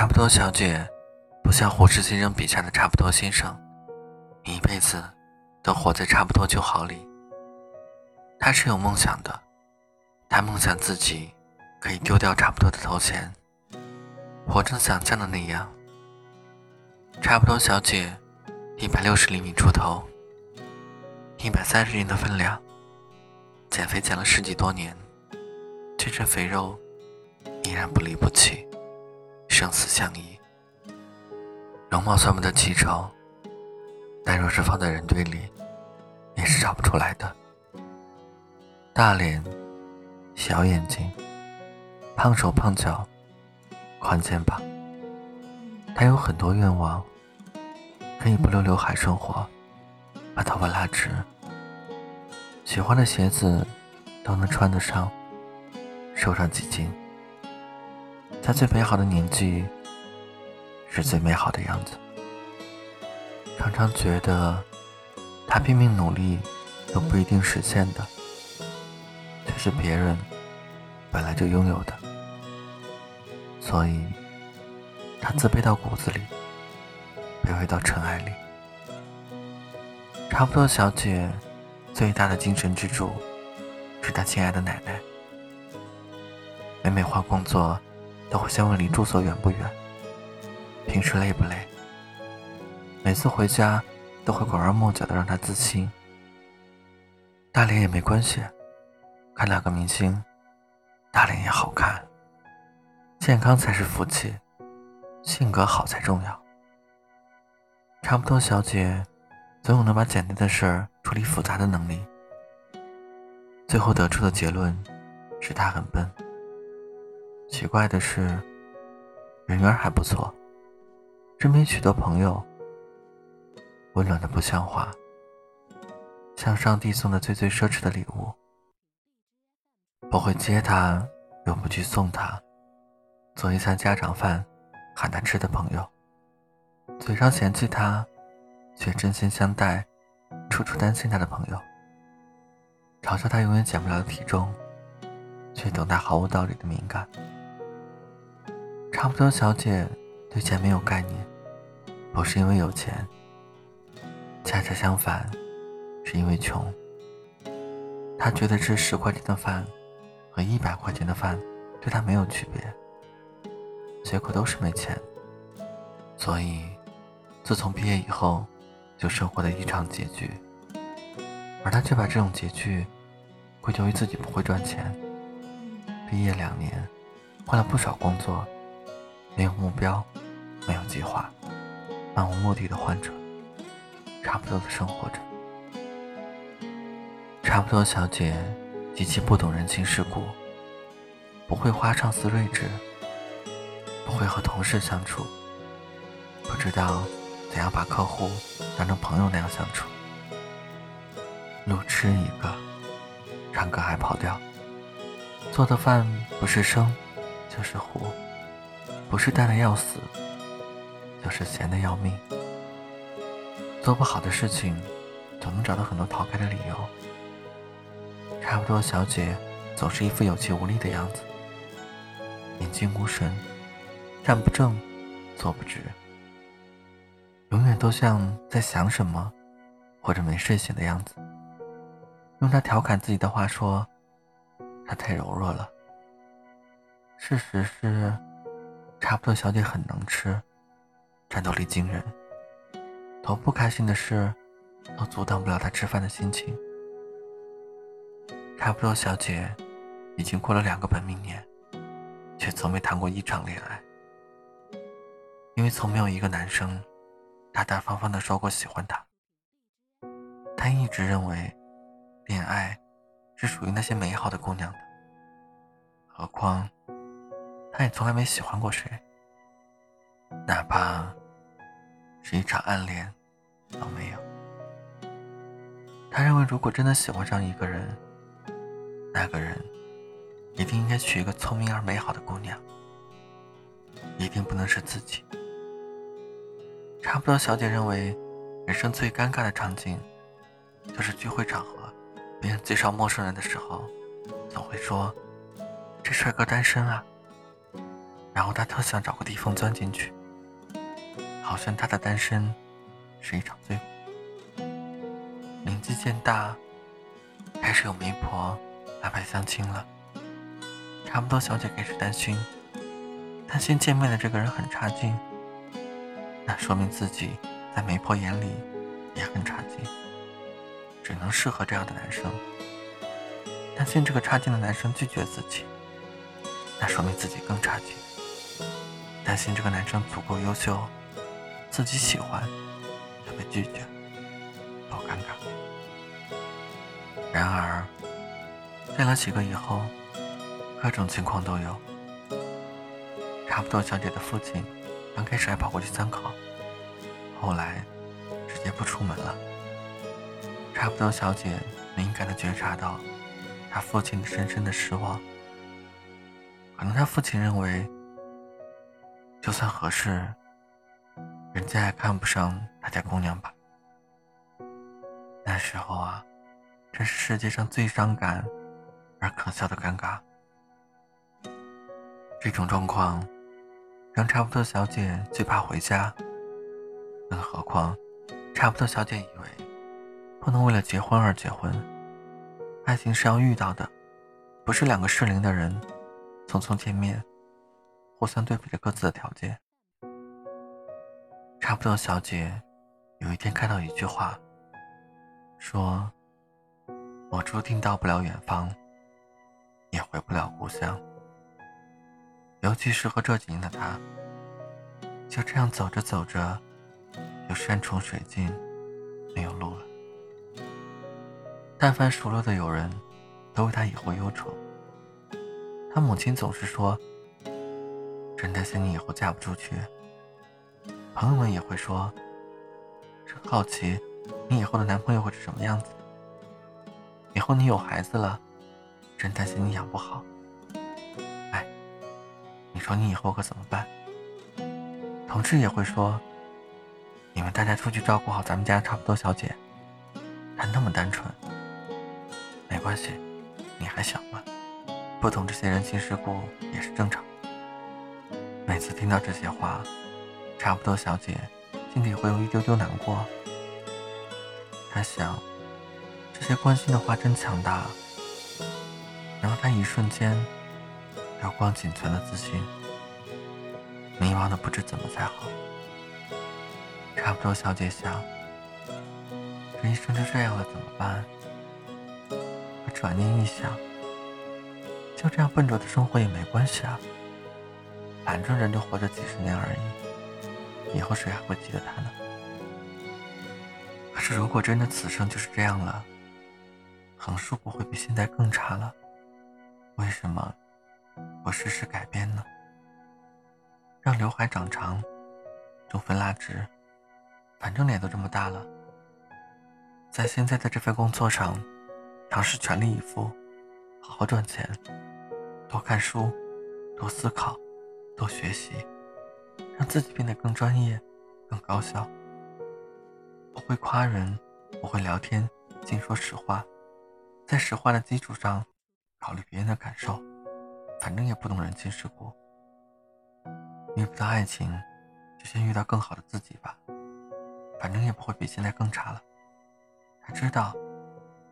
差不多小姐，不像胡适先生笔下的差不多先生，一辈子都活在差不多就好里。他是有梦想的，他梦想自己可以丢掉差不多的头衔，活成想象的那样。差不多小姐，一百六十厘米出头，一百三十斤的分量，减肥减了十几多年，这身肥肉依然不离不弃。生死相依，容貌算不得奇丑，但若是放在人堆里，也是找不出来的。大脸，小眼睛，胖手胖脚，宽肩膀。他有很多愿望，可以不留刘海生活，把头发拉直，喜欢的鞋子都能穿得上，瘦上几斤。在最美好的年纪，是最美好的样子。常常觉得，他拼命努力都不一定实现的，却是别人本来就拥有的。所以，他自卑到骨子里，卑微到尘埃里。差不多小姐最大的精神支柱，是她亲爱的奶奶。每每换工作。都会先问离住所远不远，平时累不累。每次回家都会拐弯抹角的让他自清。大脸也没关系，看哪个明星，大脸也好看。健康才是福气，性格好才重要。差不多小姐，总有能把简单的事儿处理复杂的能力。最后得出的结论是她很笨。奇怪的是，人缘还不错，身边许多朋友，温暖的不像话，像上帝送的最最奢侈的礼物。不会接他，又不去送他，做一餐家常饭，喊他吃的朋友，嘴上嫌弃他，却真心相待，处处担心他的朋友，嘲笑他永远减不了的体重，却懂他毫无道理的敏感。差不多，小姐对钱没有概念，不是因为有钱，恰恰相反，是因为穷。她觉得吃十块钱的饭和一百块钱的饭对她没有区别，结果都是没钱。所以，自从毕业以后，就生活的异常拮据，而她却把这种拮据归咎于自己不会赚钱。毕业两年，换了不少工作。没有目标，没有计划，漫无目的的患者，差不多的生活着。差不多小姐极其不懂人情世故，不会花唱思睿智，不会和同事相处，不知道怎样把客户当成朋友那样相处。路痴一个，唱歌还跑调，做的饭不是生就是糊。不是淡的要死，就是闲的要命。做不好的事情，总能找到很多逃开的理由。差不多，小姐总是一副有气无力的样子，眼睛无神，站不正，坐不直，永远都像在想什么，或者没睡醒的样子。用她调侃自己的话说，她太柔弱了。事实是。差不多，小姐很能吃，战斗力惊人。头不开心的事，都阻挡不了她吃饭的心情。差不多，小姐已经过了两个本命年，却从没谈过一场恋爱。因为从没有一个男生大大方方的说过喜欢她。她一直认为，恋爱是属于那些美好的姑娘的。何况。他也从来没喜欢过谁，哪怕是一场暗恋都没有。他认为，如果真的喜欢上一个人，那个人一定应该娶一个聪明而美好的姑娘，一定不能是自己。差不多，小姐认为，人生最尴尬的场景，就是聚会场合，别人介绍陌生人的时候，总会说：“这帅哥单身啊。”然后他特想找个地缝钻进去，好像他的单身是一场罪过。年纪渐大，开始有媒婆安排相亲了。差不多，小姐开始担心，担心见面的这个人很差劲，那说明自己在媒婆眼里也很差劲，只能适合这样的男生。担心这个差劲的男生拒绝自己，那说明自己更差劲。担心这个男生足够优秀，自己喜欢却被拒绝，好尴尬。然而，见了几个以后，各种情况都有。差不多小姐的父亲刚开始还跑过去参考，后来直接不出门了。差不多小姐敏感的觉察到他父亲深深的失望，可能他父亲认为。就算合适，人家也看不上他家姑娘吧。那时候啊，真是世界上最伤感而可笑的尴尬。这种状况让差不多小姐最怕回家。更何况，差不多小姐以为不能为了结婚而结婚，爱情是要遇到的，不是两个适龄的人匆匆见面。互相对比着各自的条件，差不多小姐有一天看到一句话，说：“我注定到不了远方，也回不了故乡。”尤其是和这几年的她，就这样走着走着，有山穷水尽，没有路了。但凡熟络的友人，都为她以后忧愁。她母亲总是说。真担心你以后嫁不出去。朋友们也会说，真好奇你以后的男朋友会是什么样子。以后你有孩子了，真担心你养不好。哎，你说你以后可怎么办？同事也会说，你们大家出去照顾好咱们家差不多小姐。她那么单纯，没关系，你还小嘛，不懂这些人情世故也是正常。每次听到这些话，差不多小姐心里会有一丢丢难过。她想，这些关心的话真强大，然后她一瞬间流光仅存的自信，迷茫的不知怎么才好。差不多小姐想，这一生就这样了怎么办？可转念一想，就这样笨拙的生活也没关系啊。反正人就活着几十年而已，以后谁还会记得他呢？可是如果真的此生就是这样了，横竖不会比现在更差了，为什么不试试改变呢？让刘海长长，中分拉直，反正脸都这么大了，在现在的这份工作上，尝试全力以赴，好好赚钱，多看书，多思考。多学习，让自己变得更专业、更高效。不会夸人，不会聊天，净说实话，在实话的基础上考虑别人的感受。反正也不懂人情世故，遇不到爱情，就先遇到更好的自己吧。反正也不会比现在更差了。他知道，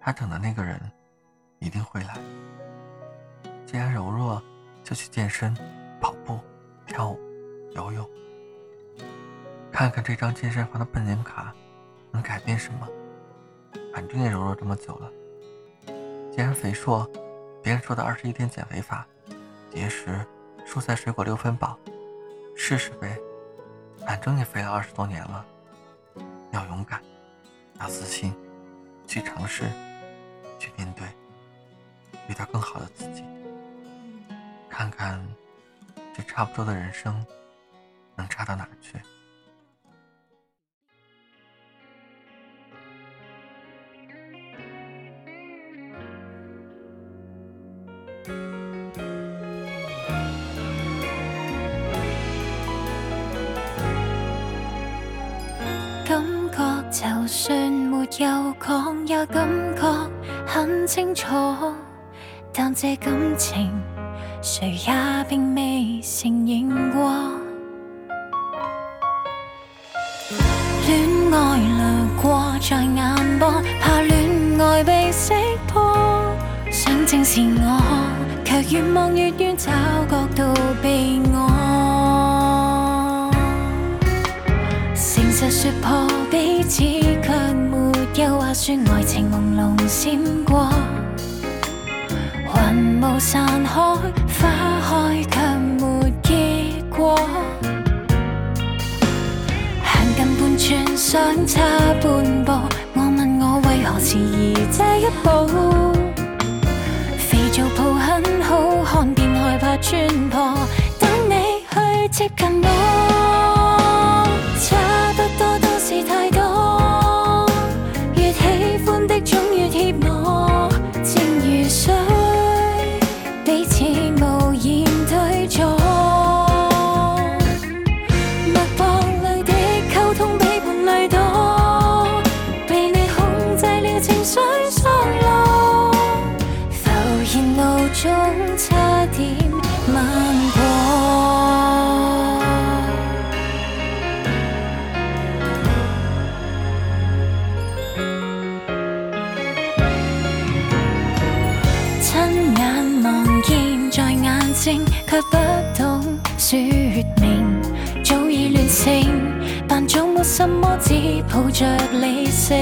他等的那个人一定会来。既然柔弱，就去健身、跳舞、游泳，看看这张健身房的半年卡能改变什么？反正也柔弱这么久了。既然肥硕，别人说的二十一天减肥法，节食、蔬菜水果六分饱，试试呗。反正也肥了二十多年了。要勇敢，要自信，去尝试，去面对，遇到更好的自己。看看。这差不多的人生，能差到哪儿去？感觉就算没有讲，也感觉很清楚，但这感情。谁也并未承认过。恋爱掠过在眼波，怕恋爱被识破。想正视我，却越望越远，找角度避我。诚实说破彼此，却没有话说，爱情朦胧闪过。雾散开，花开却没结果。行近半寸，相差半步。我问我为何迟疑这一步？肥皂泡很好看，便害怕穿破。等你去接近我，在眼睛，却不懂说明，早已乱性，扮做没什么，只抱着理性。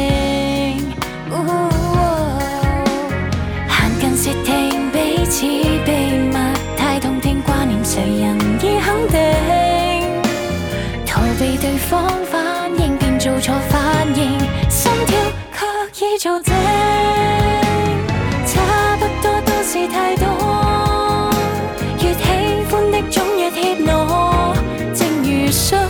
行近时停彼此秘密，太动听，挂念谁人已肯定，逃避对方反應，便做錯反應，心跳卻已做靜。差不多都是太多，越喜欢的总越怯懦，正如霜。